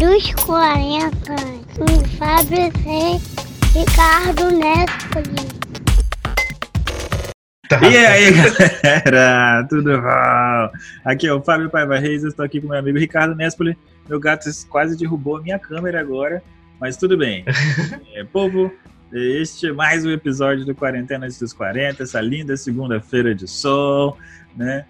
dos 40 com Fábio C. Ricardo Nespoli. Tá. E aí, galera, tudo bom? Aqui é o Fábio Paiva Reis, eu estou aqui com meu amigo Ricardo Nespoli. Meu gato quase derrubou a minha câmera agora, mas tudo bem. É, povo, este é mais um episódio do Quarentena dos 40, essa linda segunda-feira de sol, né?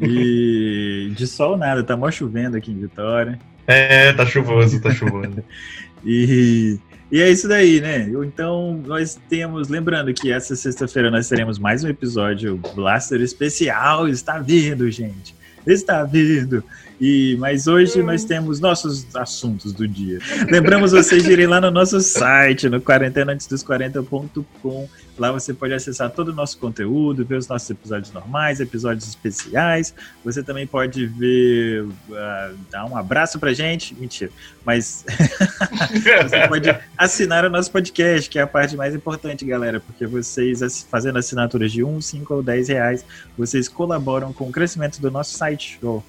E de sol nada, tá mó chovendo aqui em Vitória. É, tá chuvoso, tá chuvoso. e, e é isso daí, né? Então, nós temos, lembrando que essa sexta-feira nós teremos mais um episódio Blaster especial, está vindo, gente. Está vindo. E, mas hoje nós temos nossos assuntos do dia. Lembramos vocês de irem lá no nosso site, no quarentenaantesdos40.com. Lá você pode acessar todo o nosso conteúdo, ver os nossos episódios normais, episódios especiais. Você também pode ver, uh, dar um abraço pra gente. Mentira. Mas você pode assinar o nosso podcast, que é a parte mais importante, galera, porque vocês, fazendo assinaturas de 1, 5 ou 10 reais, vocês colaboram com o crescimento do nosso site. Oh,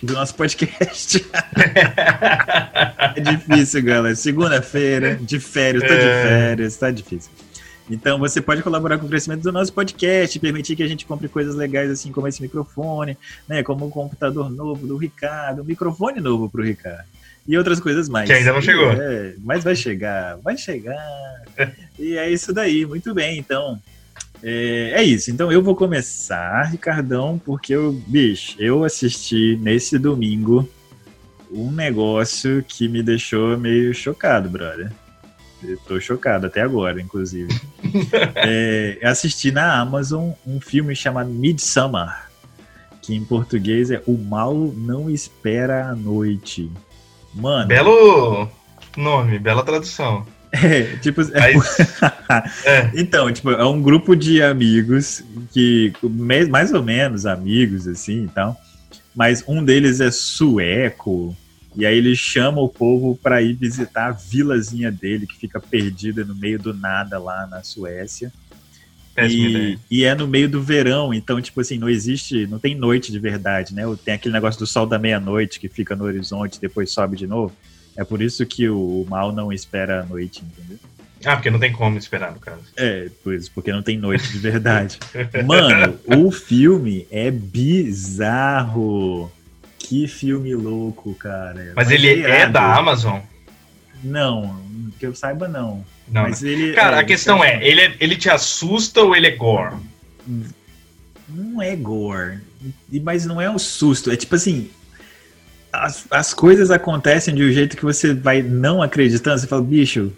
do nosso podcast. é difícil, galera. Segunda-feira, de férias, tô de é. férias, tá difícil. Então você pode colaborar com o crescimento do nosso podcast, permitir que a gente compre coisas legais assim como esse microfone, né? Como o um computador novo do Ricardo, um microfone novo pro Ricardo. E outras coisas mais. Que ainda não chegou. É, mas vai chegar, vai chegar. e é isso daí, muito bem. Então, é, é, isso. Então eu vou começar, Ricardão, porque eu, bicho, eu assisti nesse domingo um negócio que me deixou meio chocado, brother. Eu tô chocado até agora, inclusive. é, assisti na Amazon um filme chamado Midsummer, que em português é O Mal Não Espera a Noite. Mano. Belo nome, bela tradução. É, tipo. É, é. Então, tipo, é um grupo de amigos que, mais ou menos amigos, assim e tal. Mas um deles é sueco. E aí ele chama o povo para ir visitar a vilazinha dele, que fica perdida no meio do nada lá na Suécia. E, e, é no meio do verão, então, tipo assim, não existe, não tem noite de verdade, né? Tem aquele negócio do sol da meia-noite que fica no horizonte depois sobe de novo. É por isso que o mal não espera a noite, entendeu? Ah, porque não tem como esperar, no caso. É, pois, porque não tem noite de verdade. Mano, o filme é bizarro. Que filme louco, cara. Mas, Mas ele é, é da Amazon? Não, que eu saiba, não. não Mas ele. Cara, é, a questão é, ele, é, ele te assusta ou ele é gore? Não é gore. Mas não é um susto. É tipo assim, as, as coisas acontecem de um jeito que você vai não acreditando. Você fala, bicho,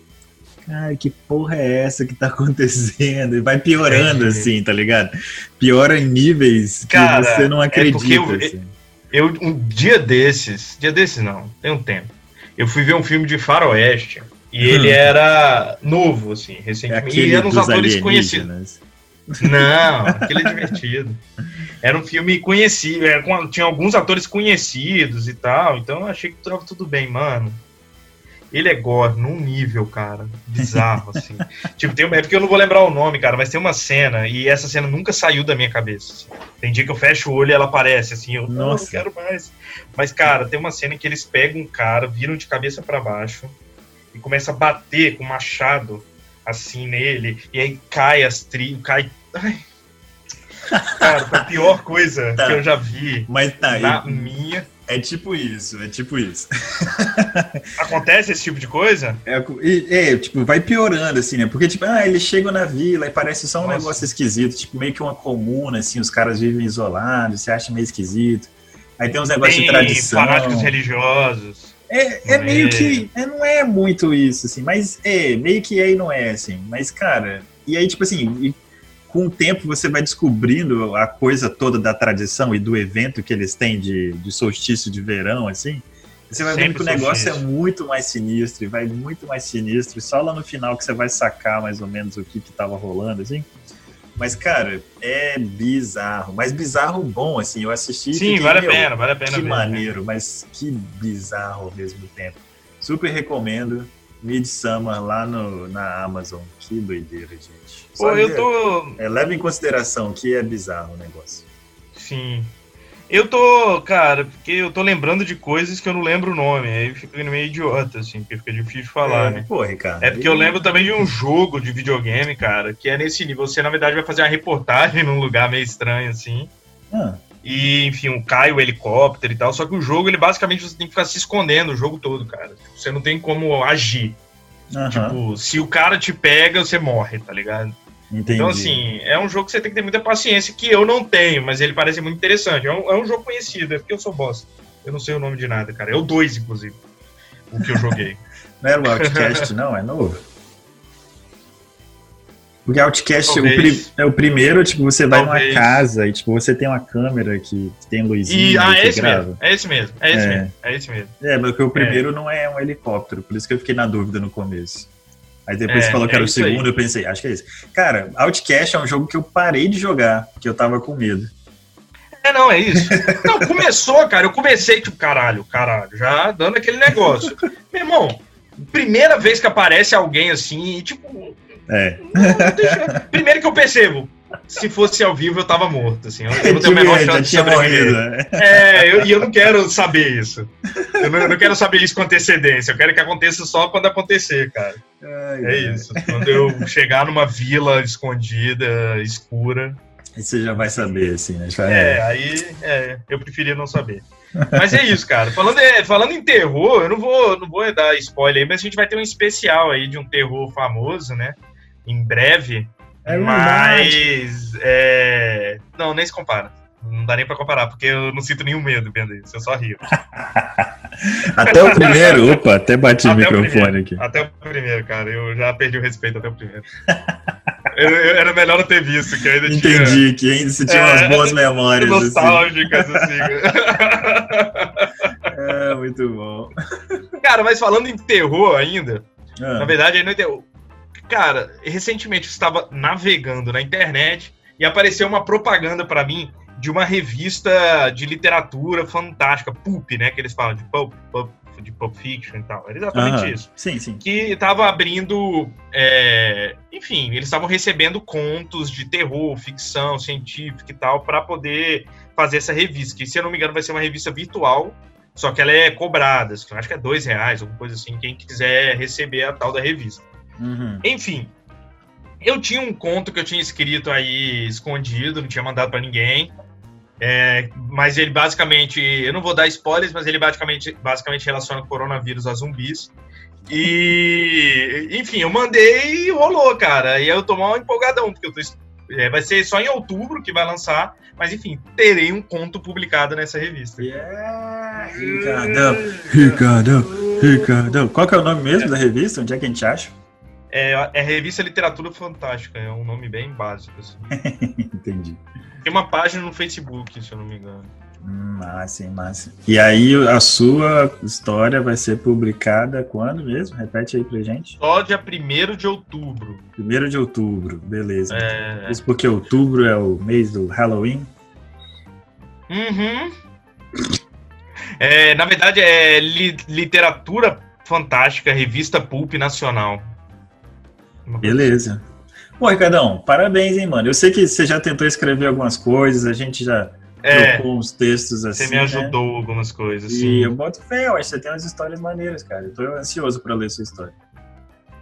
cara, que porra é essa que tá acontecendo? E vai piorando, é. assim, tá ligado? Piora em níveis cara, que você não é acredita. É eu, assim. Eu, um dia desses, dia desses não, tem um tempo, eu fui ver um filme de faroeste e ele hum. era novo, assim, recentemente. É e eram uns atores conhecidos. Não, aquele é divertido. Era um filme conhecido, era, é, tinha alguns atores conhecidos e tal, então eu achei que tava tudo bem, mano. Ele é gore num nível, cara, bizarro, assim. tipo, tem, é porque eu não vou lembrar o nome, cara, mas tem uma cena, e essa cena nunca saiu da minha cabeça. Assim. Tem dia que eu fecho o olho e ela aparece, assim, eu não, não quero mais. Mas, cara, tem uma cena que eles pegam um cara, viram de cabeça para baixo, e começa a bater com machado assim nele, e aí cai as trilhas, cai. Ai. Cara, foi a pior coisa tá. que eu já vi Mas tá, na minha. É tipo isso, é tipo isso. Acontece esse tipo de coisa? É, é, tipo, vai piorando, assim, né? Porque, tipo, ah, eles chegam na vila e parece só um Nossa. negócio esquisito, tipo, meio que uma comuna, assim, os caras vivem isolados, você acha meio esquisito. Aí tem uns negócios tem de tradição. fanáticos religiosos. É, é meio que. É, não é muito isso, assim, mas é, meio que é e não é, assim. Mas, cara, e aí, tipo assim, com o tempo você vai descobrindo a coisa toda da tradição e do evento que eles têm de, de solstício de verão, assim. Você vai Sempre vendo que o negócio é muito mais sinistro e vai muito mais sinistro. E só lá no final que você vai sacar mais ou menos o que, que tava rolando, assim. Mas, cara, é bizarro. Mas bizarro bom, assim. Eu assisti. Sim, vale a pena, vale a pena. Que ver, maneiro, né? mas que bizarro ao mesmo tempo. Super recomendo. Midsummer lá no, na Amazon. Que doideira, gente. Pô, eu tô. É, leva em consideração que é bizarro o negócio. Sim. Eu tô, cara, porque eu tô lembrando de coisas que eu não lembro o nome, aí fica meio idiota, assim, porque fica difícil de falar, é, né? Pô, Ricardo. É porque eu lembro também de um jogo de videogame, cara, que é nesse nível. Você, na verdade, vai fazer uma reportagem num lugar meio estranho, assim. Ah. E, enfim, cai o helicóptero e tal. Só que o jogo, ele basicamente você tem que ficar se escondendo o jogo todo, cara. Você não tem como agir. Uhum. Tipo, se o cara te pega, você morre, tá ligado? Entendi. Então, assim, é um jogo que você tem que ter muita paciência, que eu não tenho, mas ele parece muito interessante. É um, é um jogo conhecido, é porque eu sou bosta. Eu não sei o nome de nada, cara. É o 2, inclusive, o que eu joguei. não era o Outcast, não? É novo? Porque Outcast o é o primeiro, tipo, você vai Talvez. numa casa e, tipo, você tem uma câmera que, tem luzinha e, ah, é esse grava. mesmo, é esse mesmo, é esse é. mesmo, é esse mesmo. É, mas o primeiro é. não é um helicóptero, por isso que eu fiquei na dúvida no começo. Aí depois é, você falou que era o segundo, aí. eu pensei, acho que é isso. Cara, Outcast é um jogo que eu parei de jogar, porque eu tava com medo. É, não, é isso. Não, começou, cara, eu comecei, tipo, caralho, caralho, já dando aquele negócio. Meu irmão, primeira vez que aparece alguém assim, tipo. É. Primeiro que eu percebo, se fosse ao vivo eu tava morto, assim. Eu, não tenho a menor chance de sobreviver. Morrido, É, eu, e eu não quero saber isso. Eu não, eu não, quero saber isso com antecedência. Eu quero que aconteça só quando acontecer, cara. Ai, é isso. Quando eu chegar numa vila escondida, escura. Aí você já vai saber, assim, né? Já é, é, aí é, eu preferia não saber. Mas é isso, cara. Falando, falando em terror, eu não vou, não vou dar spoiler aí, mas a gente vai ter um especial aí de um terror famoso, né? Em breve. É mas. É... Não, nem se compara. Não dá nem pra comparar, porque eu não sinto nenhum medo vendo isso, eu só rio. até o primeiro? Opa, até bati até o microfone o aqui. Até o primeiro, cara, eu já perdi o respeito até o primeiro. eu, eu, era melhor não ter visto, que ainda Entendi, tinha... que ainda você tinha é, umas boas memórias. Assim. Nostálgicas, assim. é, muito bom. Cara, mas falando em terror ainda, ah. na verdade, aí não é terror. Cara, recentemente eu estava navegando na internet e apareceu uma propaganda para mim de uma revista de literatura fantástica, Pulp, né? Que eles falam de Pulp, Pulp de Pulp Fiction e tal. Era exatamente isso. Sim, sim. Que estava abrindo. É... Enfim, eles estavam recebendo contos de terror, ficção, científica e tal, para poder fazer essa revista. Que, se eu não me engano, vai ser uma revista virtual, só que ela é cobrada. Acho que é dois reais, alguma coisa assim, quem quiser receber a tal da revista. Uhum. Enfim, eu tinha um conto que eu tinha escrito aí escondido, não tinha mandado para ninguém. É, mas ele basicamente, eu não vou dar spoilers, mas ele basicamente, basicamente relaciona o coronavírus a zumbis. E, enfim, eu mandei e rolou, cara. E eu tô mal empolgadão, porque eu tô, é, vai ser só em outubro que vai lançar, mas enfim, terei um conto publicado nessa revista. Yeah! Ricardão, Ricardão, Ricardão. Qual que é o nome mesmo é. da revista? Onde é que a gente acha? É, é Revista Literatura Fantástica, é um nome bem básico. Assim. Entendi. Tem uma página no Facebook, se eu não me engano. Hum, massa, massa. E aí a sua história vai ser publicada quando mesmo? Repete aí pra gente. Só dia 1 de outubro. 1 de outubro, beleza. É... Isso porque outubro é o mês do Halloween? Uhum. É, na verdade, é li literatura fantástica, revista Pulp Nacional. Beleza. Pô, Ricardão, parabéns, hein, mano. Eu sei que você já tentou escrever algumas coisas, a gente já é, trocou uns textos assim. Você me né? ajudou né? algumas coisas, e sim. eu boto fé, eu acho que você tem umas histórias maneiras, cara. Eu tô ansioso pra ler sua história.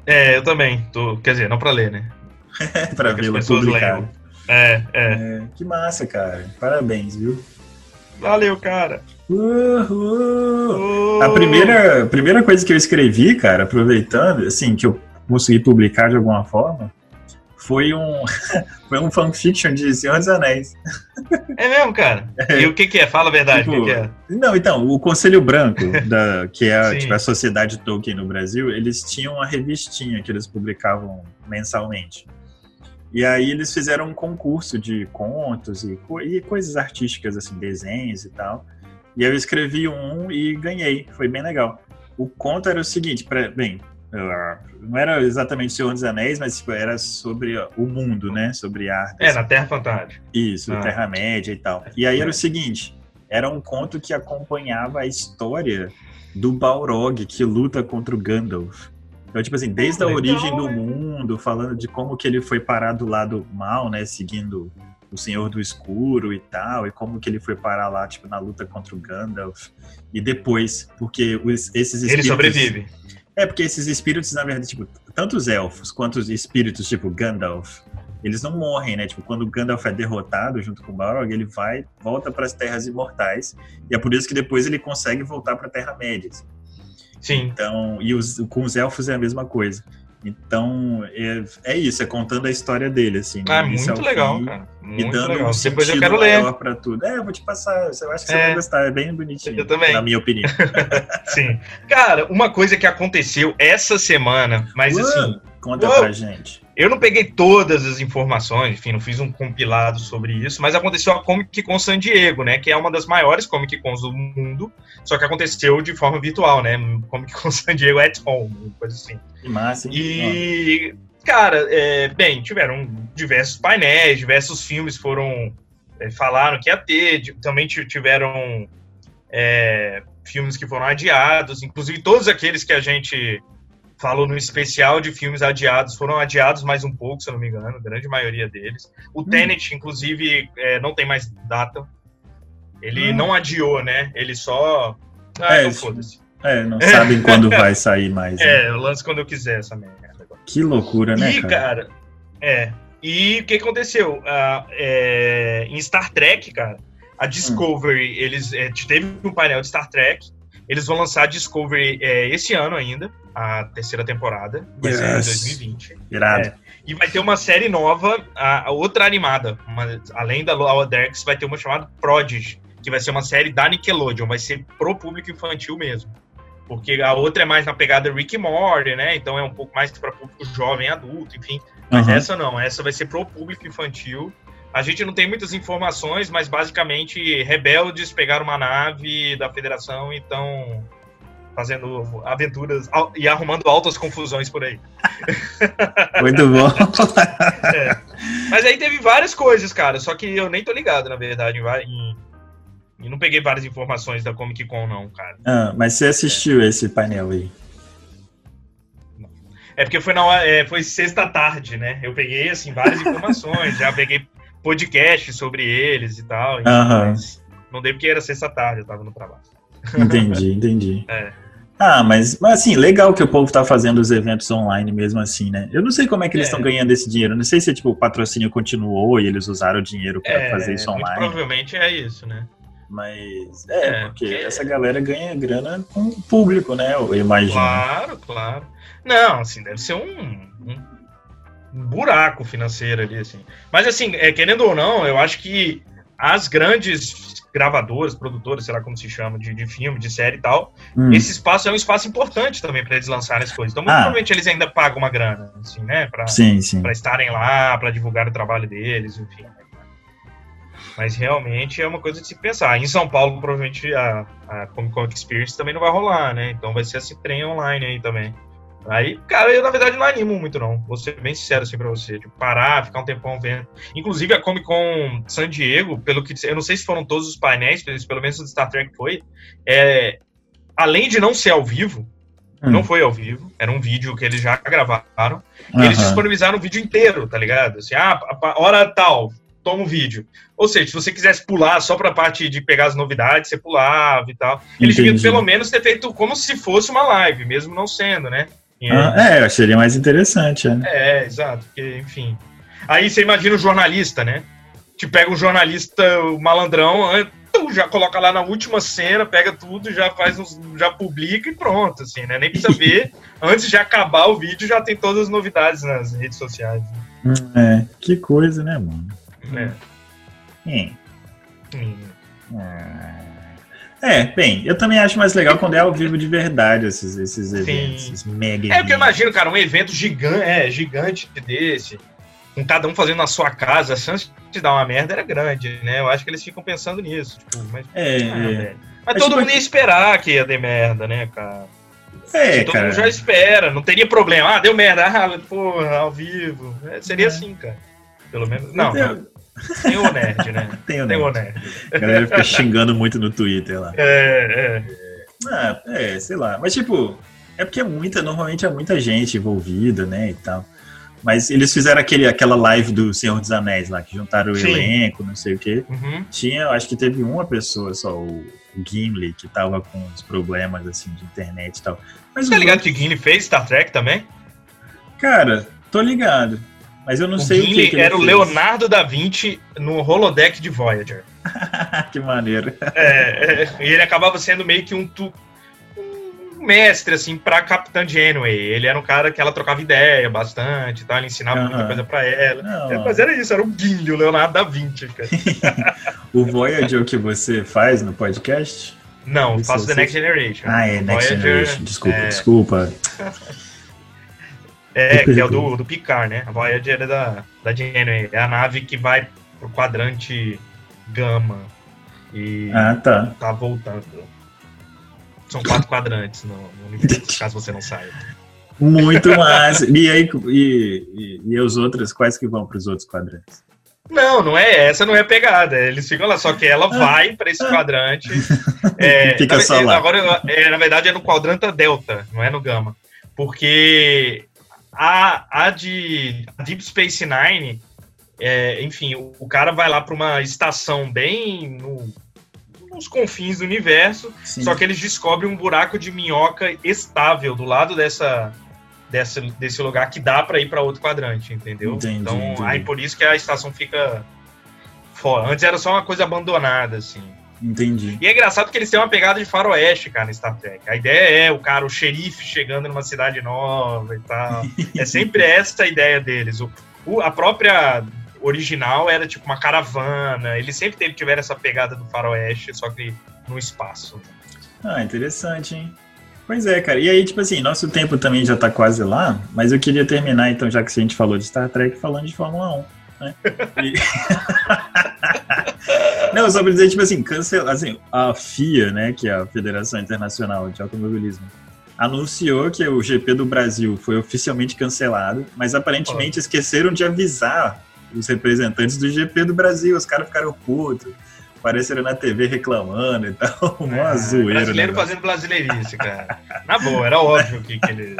É, eu também. Tô, quer dizer, não pra ler, né? pra vê-la publicada. É, é, é. Que massa, cara. Parabéns, viu? Valeu, cara. Uhul. A primeira, primeira coisa que eu escrevi, cara, aproveitando, assim, que eu consegui publicar de alguma forma, foi um, foi um fanfiction de Senhor dos Anéis. É mesmo, cara? É. E o que, que é? Fala a verdade, tipo, o que, que, é? Não, então, o Conselho Branco, da, que é tipo, a Sociedade Tolkien no Brasil, eles tinham uma revistinha que eles publicavam mensalmente. E aí eles fizeram um concurso de contos e, e coisas artísticas, assim, desenhos e tal. E eu escrevi um e ganhei, foi bem legal. O conto era o seguinte, pra, bem, não era exatamente Senhor dos Anéis, mas tipo, era sobre o mundo, né? Sobre arte. É, na Terra Fantástica. Isso, ah. Terra-média e tal. E aí era o seguinte: era um conto que acompanhava a história do Balrog que luta contra o Gandalf. Então, tipo assim, desde a origem do mundo, falando de como que ele foi parar do lado mal, né? Seguindo o Senhor do Escuro e tal, e como que ele foi parar lá, tipo, na luta contra o Gandalf. E depois, porque os, esses espíritos... Ele sobrevive. É, porque esses espíritos, na verdade, tipo, tanto os elfos quanto os espíritos, tipo Gandalf, eles não morrem, né? Tipo, quando Gandalf é derrotado junto com o Balrog, ele vai, volta para as Terras Imortais, e é por isso que depois ele consegue voltar para a Terra-média. Assim. Sim. Então, e os, com os elfos é a mesma coisa. Então, é, é isso, é contando a história dele, assim. Ah, muito legal, fim, cara. Muito e dando legal. um Depois eu quero ler. pra tudo. É, eu vou te passar, eu acho que você É. vai gostar, é bem bonitinho. Eu também. Na minha opinião. Sim. Cara, uma coisa que aconteceu essa semana, mas Uou, assim, Conta Uou. pra gente. eu não peguei todas as informações, enfim, não fiz um compilado sobre isso, mas aconteceu a Comic Con San Diego, né? Que é uma das maiores Comic Cons do mundo, só que aconteceu de forma virtual, né? Comic Con San Diego at home, coisa assim. Que massa, hein? E, cara, é, bem, tiveram diversos painéis, diversos filmes foram. é, falaram que ia ter, também ti- tiveram é, filmes que foram adiados, inclusive todos aqueles que a gente falou no especial de filmes adiados foram adiados mais um pouco, se eu não me engano, a grande maioria deles. O Tenet, inclusive, é, não tem mais data. Ele Hum. não adiou, né? Ele só. Ah, É, isso- foda-se. É, não sabem quando vai sair mais. né? É, eu lanço quando eu quiser essa merda. Que loucura, né, E, cara? cara, é. E o que aconteceu? Ah, é, em Star Trek, cara, a Discovery, eles é, teve um painel de Star Trek. Eles vão lançar a Discovery é, esse ano ainda, a terceira temporada, vai ser em Yes. 2020. Irado. É. E vai ter uma série nova, a, a outra animada, uma- além da Lower Decks, vai ter uma chamada Prodigy, que vai ser uma série da Nickelodeon, vai ser pro público infantil mesmo. Porque a outra é mais na pegada Rick Morty, né? Então é um pouco mais para público jovem, adulto, enfim. Mas Aham. essa não, essa vai ser pro público infantil. A gente não tem muitas informações, mas basicamente rebeldes pegaram uma nave da federação e estão fazendo aventuras e arrumando altas confusões por aí. Muito bom. Mas aí teve várias coisas, cara, só que eu nem tô ligado, na verdade, em- e não peguei várias informações da Comic Con, não, cara. Ah, mas você assistiu esse painel aí? É porque foi na é, foi sexta tarde, né? Eu peguei, assim, várias informações, já peguei podcast sobre eles e tal. mas não dei porque era sexta tarde, eu tava no trabalho. Entendi, entendi. É. Ah, mas, mas assim, legal que o povo tá fazendo os eventos online mesmo assim, né? Eu não sei como é que eles É. estão ganhando esse dinheiro. Não sei se tipo, o patrocínio continuou e eles usaram o dinheiro para É, fazer isso muito online. provavelmente é isso, né? Mas é, É, porque porque- essa galera ganha grana com o público, né? Eu imagino. Claro, claro. Não, assim, deve ser um, um, buraco financeiro ali, assim. Mas, assim, é, querendo ou não, eu acho que as grandes gravadoras, produtoras, sei lá como se chama, de, de filme, de série e tal, Hum, esse espaço é um espaço importante também para eles lançarem as coisas. Então, muito Ah. provavelmente eles ainda pagam uma grana, assim, né? Pra, sim, sim. para estarem lá, para divulgar o trabalho deles, enfim. Mas realmente é uma coisa de se pensar. Em São Paulo, provavelmente a, a Comic Con Experience também não vai rolar, né? Então vai ser esse trem online aí também. Aí, cara, eu na verdade não animo muito, não. Vou ser bem sincero assim pra você. Tipo, parar, ficar um tempão vendo. Inclusive a Comic Con San Diego, pelo que. Eu não sei se foram todos os painéis, pelo menos o de Star Trek foi. É, além de não ser ao vivo, Hum. não foi ao vivo, era um vídeo que eles já gravaram. Eles Aham. disponibilizaram o vídeo inteiro, tá ligado? Assim, ah, hora tal, toma o vídeo. Ou seja, se você quisesse pular só pra parte de pegar as novidades, você pulava e tal. Eles deviam Entendi. pelo menos ter feito como se fosse uma live, mesmo não sendo, né? Ah, é, eu acharia mais interessante, né? é, exato, porque, enfim. Aí você imagina o jornalista, né? Te pega um jornalista malandrão, ah, já coloca lá na última cena, pega tudo, já faz uns, já publica e pronto, assim, né? Nem precisa ver. Antes de acabar o vídeo, já tem todas as novidades nas redes sociais. Hum, É, que coisa, né, mano? Hum. Hum. É, bem, eu também acho mais legal quando é ao vivo de verdade esses, esses eventos, esses mega É porque eu eventos. imagino, cara, um evento gigante, é, gigante desse, com cada um fazendo na sua casa, a chance de dar uma merda era grande, né? Eu acho que eles ficam pensando nisso. Tipo, mas, É, ah, é. mas todo mundo ia esperar que ia ter merda, né, cara? É, todo cara. mundo já espera, não teria problema. Ah, deu merda, ah, porra, ao vivo. É, seria É. assim, cara. Pelo menos. Não, não. Tem o nerd, né? Tem o Tem o nerd. nerd. A galera fica xingando muito no Twitter lá. É, é. Ah, é, sei lá. Mas, tipo, é porque é muita, normalmente é muita gente envolvida, né, e tal. Mas eles fizeram aquele, aquela live do Senhor dos Anéis lá, que juntaram o Sim. elenco, não sei o quê. Uhum. Tinha, acho que teve uma pessoa só, o Gimli, que tava com uns problemas assim de internet e tal. Mas Tá ligado outros- que Gimli fez Star Trek também? Cara, tô ligado. Mas eu não o sei o que, que ele era o fez. Leonardo da Vinci no holodeck de Voyager. que maneiro. É, é, e ele acabava sendo meio que um, tu- um mestre, assim, pra Capitã Janeway. Ele era um cara que ela trocava ideia bastante tal, ele ensinava muita coisa pra ela. Não, É, Mas era isso, era o Gimli, o Leonardo da Vinci, cara. O Voyager que você faz no podcast? Não, faço The Next Generation. Ah, é Next Voyager, Generation. Desculpa, é, desculpa. É, que é o do, do Picard, né? A Voyager é da, da Janeway. É a nave que vai pro quadrante Gama. E Ah, tá. tá voltando. São quatro quadrantes no, no universo, caso você não saiba. Muito massa. E aí, e, e, e os outros, quais que vão pros outros quadrantes? Não, não é essa, não é a pegada. Eles ficam lá, só que ela vai pra esse quadrante. É, Fica na, só lá. Agora, é, na verdade, é no quadrante Delta, não é no Gama. Porque a, a de a Deep Space Nine, é, enfim, o, o cara vai lá pra uma estação bem no- nos confins do universo, Sim. só que eles descobrem um buraco de minhoca estável do lado dessa, dessa desse lugar que dá pra ir pra outro quadrante, entendeu? Entendi, então, entendi. aí por isso que a estação fica fora. Antes era só uma coisa abandonada, assim. Entendi. E é engraçado que eles têm uma pegada de faroeste, cara, no Star Trek. A ideia é o cara, o xerife chegando numa cidade nova e tal. É sempre essa a ideia deles. O, o- a própria original era tipo uma caravana. Eles sempre teve- tiveram essa pegada do faroeste, só que no espaço. Ah, interessante, hein? Pois é, cara. E aí, tipo assim, nosso tempo também já tá quase lá, mas eu queria terminar, então, já que a gente falou de Star Trek, falando de Fórmula 1. Né? E- Não, só pra dizer, tipo assim, cancela, assim, a FIA, né, que é a Federação Internacional de Automobilismo, anunciou que o GP do Brasil foi oficialmente cancelado, mas aparentemente esqueceram de avisar os representantes do GP do Brasil. Os caras ficaram putos, apareceram na TV reclamando e tal. Uma Ah, zoeira. Brasileiro né? fazendo brasileirice, cara. Na boa, era óbvio que, que ele.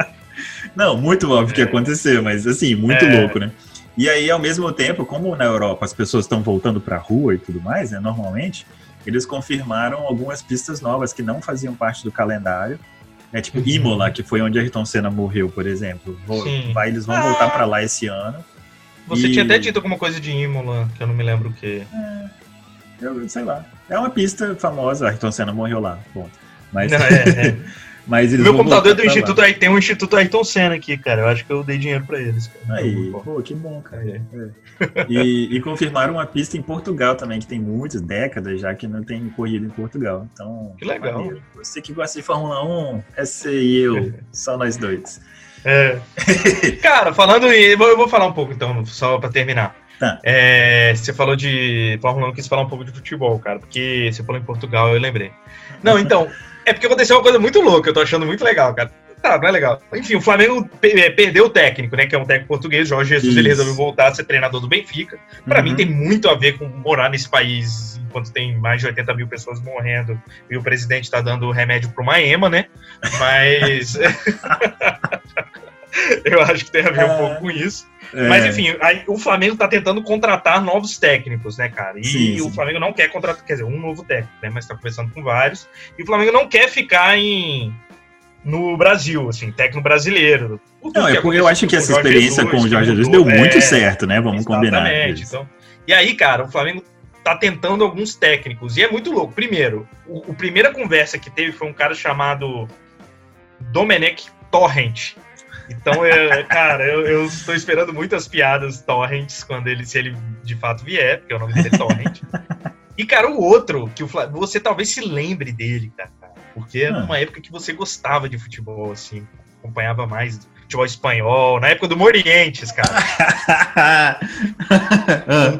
Não, muito óbvio que ia É. acontecer, mas assim, muito É. louco, né? E aí, ao mesmo tempo, como na Europa as pessoas estão voltando pra rua e tudo mais, né, normalmente, eles confirmaram algumas pistas novas que não faziam parte do calendário. É tipo Uhum. Imola, que foi onde Ayrton Senna morreu, por exemplo. Sim. Vai, eles vão Ah. voltar pra lá esse ano. Você E- tinha até dito alguma coisa de Imola, que eu não me lembro o quê. Eu sei lá. É uma pista famosa, Ayrton Senna morreu lá. Bom, mas, Não, é, é. mas eles Meu vão computador é do. Instituto aí tem um Instituto Ayrton Senna aqui, cara. Eu acho que eu dei dinheiro pra eles. Cara. Aí, Pô, que bom, cara. É. É. E, e confirmaram uma pista em Portugal também, que tem muitas décadas já que não tem corrida em Portugal. Então, Que legal. maneiro. Você que gosta de Fórmula 1, é você e eu, só nós dois. É. Cara, falando em. Eu vou- falar um pouco então, só pra terminar. Tá. É, você falou de Fórmula 1, eu quis falar um pouco de futebol, cara, porque você falou em Portugal, eu lembrei. Não, então, é porque aconteceu uma coisa muito louca, eu tô achando muito legal, cara. Tá, não é legal. Enfim, o Flamengo é, perdeu o técnico, né? Que é um técnico português, Jorge Jesus, Isso. ele resolveu voltar a ser treinador do Benfica. Pra Uhum. mim tem muito a ver com morar nesse país enquanto tem mais de 80 mil pessoas morrendo e o presidente tá dando remédio pro Maema, né? Mas. eu acho que tem a ver um É. pouco com isso. É, Mas enfim, aí, o Flamengo tá tentando contratar novos técnicos, né, cara? E Sim, o sim. Flamengo não quer contratar, quer dizer, um novo técnico, né? Mas tá conversando com vários. E o Flamengo não quer ficar em. No Brasil, assim, técnico brasileiro. Não, é eu aconteceu acho que essa Jorge experiência com o Jorge Jesus deu muito é, certo, né? Vamos combinar. Então, e aí, cara, o Flamengo tá tentando alguns técnicos. E é muito louco. Primeiro, o, o primeira conversa que teve foi um cara chamado Domenech Torrent. Então, eu, cara, eu, estou esperando muitas piadas Torrents quando ele, se ele de fato vier, porque o nome dele é Torrent. E, cara, o outro, que o você talvez se lembre dele, cara. Porque era Ah. uma época que você gostava de futebol, assim, acompanhava mais futebol espanhol, na época do Morientes, cara. Ah,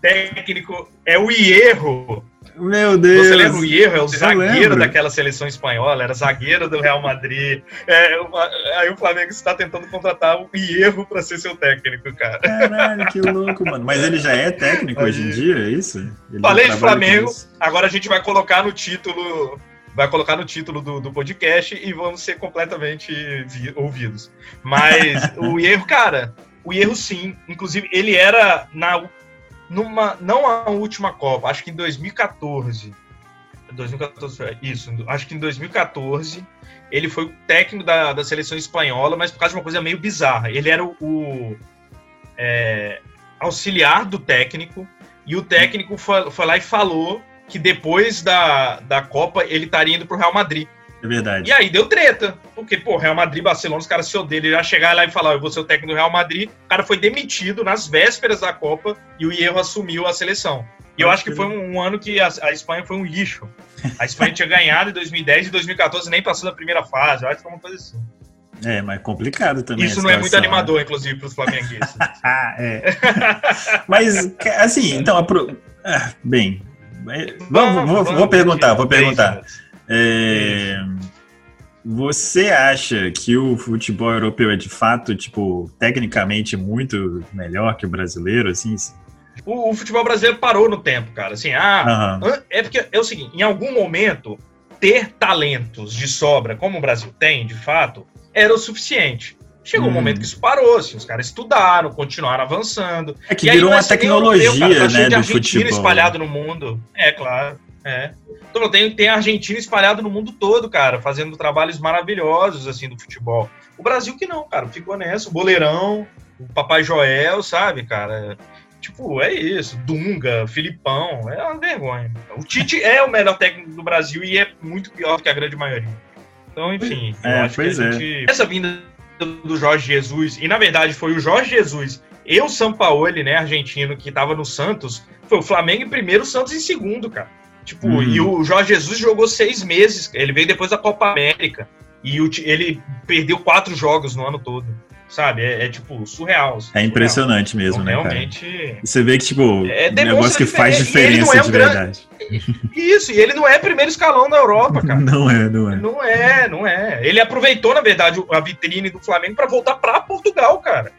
técnico é o Hierro. Meu Deus. Você lembra o Hierro? É o zagueiro daquela seleção espanhola, era zagueiro do Real Madrid. É, uma- aí o Flamengo está tentando contratar o Hierro para ser seu técnico, cara. Caralho, que louco, mano. Mas ele já é técnico hoje em dia, é isso? Ele Falei de Flamengo. Agora a gente vai colocar no título. Vai colocar no título do, do podcast e vamos ser completamente vi- ouvidos. Mas o Hierro, cara, o erro sim. Inclusive, ele era na numa não a última Copa, acho que em 2014. 2014, isso, acho que em 2014 ele foi o técnico da, da seleção espanhola, mas por causa de uma coisa meio bizarra. Ele era o, o é, auxiliar do técnico e o técnico foi, foi, lá e falou que depois da, da Copa ele estaria indo pro Real Madrid. É verdade. E aí deu treta. Porque, pô, Real Madrid, Barcelona, os caras se odeiam. Ele já chegar lá e falar, eu vou ser o técnico do Real Madrid. O cara foi demitido nas vésperas da Copa e o Hierro assumiu a seleção. E eu acho que foi um, um ano que a, a, Espanha foi um lixo. A Espanha tinha ganhado em 2010 e 2014 nem passou da primeira fase. Eu acho que foi uma coisa assim. É, mas complicado também. Isso não é muito animador, inclusive, para os flamenguistas. é. mas, assim, então, apro... ah, bem, vamos, vou, vou, perguntar, vou perguntar. É, você acha que o futebol europeu é de fato, tipo, tecnicamente muito melhor que o brasileiro, assim? O, o futebol brasileiro parou no tempo, cara. Assim, ah, uhum. é porque é o seguinte: em algum momento, ter talentos de sobra, como o Brasil tem, de fato, era o suficiente. Chegou hum. um momento que isso parou, assim, os caras estudaram, continuaram avançando. É que virou uma tecnologia, europeu, né, do futebol. espalhado no mundo. É, claro. É. Então, tem, tem a Argentina espalhada no mundo todo, cara, fazendo trabalhos maravilhosos, assim, do futebol. O Brasil que não, cara, ficou nessa. O Boleirão, o Papai Joel, sabe, cara? Tipo, é isso. Dunga, Filipão, é uma vergonha. O Tite é o melhor técnico do Brasil e é muito pior que a grande maioria. Então, enfim, é, acho pois que a é. gente... Essa vinda do Jorge Jesus, e na verdade foi o Jorge Jesus e o Sampaoli, né, argentino, que tava no Santos, foi o Flamengo em primeiro, o Santos em segundo, cara. Tipo, uhum. e o Jorge Jesus jogou seis meses. Ele veio depois da Copa América. E o, ele perdeu quatro jogos no ano todo. Sabe? É, é tipo, surreal. É impressionante surreal. mesmo, então, né? Realmente. Cara? Você vê que, tipo, é um negócio que faz diferença é de verdade. Isso, e ele não é primeiro escalão da Europa, cara. Não é, não é. Não é, não é. Ele aproveitou, na verdade, a vitrine do Flamengo para voltar para Portugal, cara.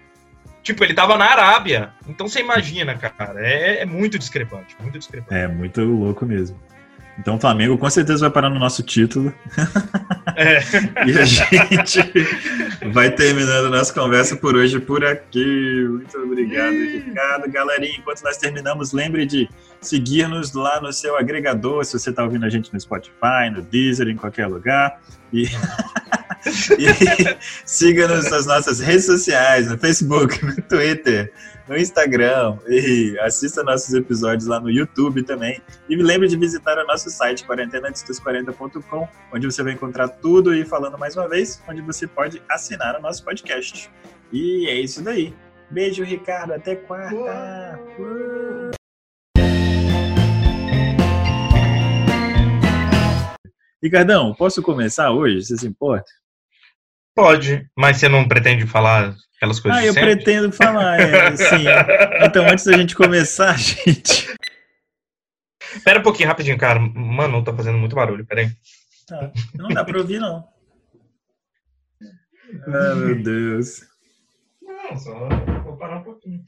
Tipo, ele tava na Arábia. Então você imagina, cara. É, é muito discrepante, muito discrepante. É, muito louco mesmo. Então o Flamengo com certeza vai parar no nosso título. É. e a gente vai terminando nossa conversa por hoje por aqui. Muito obrigado, Ricardo. Galerinha, enquanto nós terminamos, lembre de seguir-nos lá no seu agregador, se você está ouvindo a gente no Spotify, no Deezer, em qualquer lugar. E, e siga-nos nas nossas redes sociais, no Facebook, no Twitter, no Instagram e assista nossos episódios lá no YouTube também. E lembre de visitar o nosso site quarentenaantes40.com, onde você vai encontrar tudo e falando mais uma vez, onde você pode assinar o nosso podcast. E é isso daí. Beijo, Ricardo. Até quarta. Ricardão, posso começar hoje? Você se importa? Pode, mas você não pretende falar aquelas coisas Ah, eu sempre? pretendo falar, é, sim. Então, antes da gente começar, gente... Pera um pouquinho, rapidinho, cara. Mano, tá fazendo muito barulho, peraí. Tá, não dá pra ouvir, não. Ah, meu Deus. Não, só vou parar um pouquinho.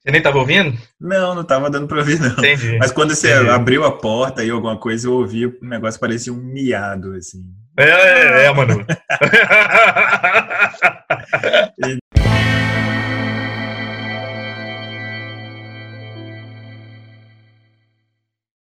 Você nem estava ouvindo? Não, não estava dando para ouvir, não. Entendi. Mas quando você Entendi. abriu a porta e alguma coisa, eu ouvi, o um negócio parecia um miado, assim. É, é, é, mano.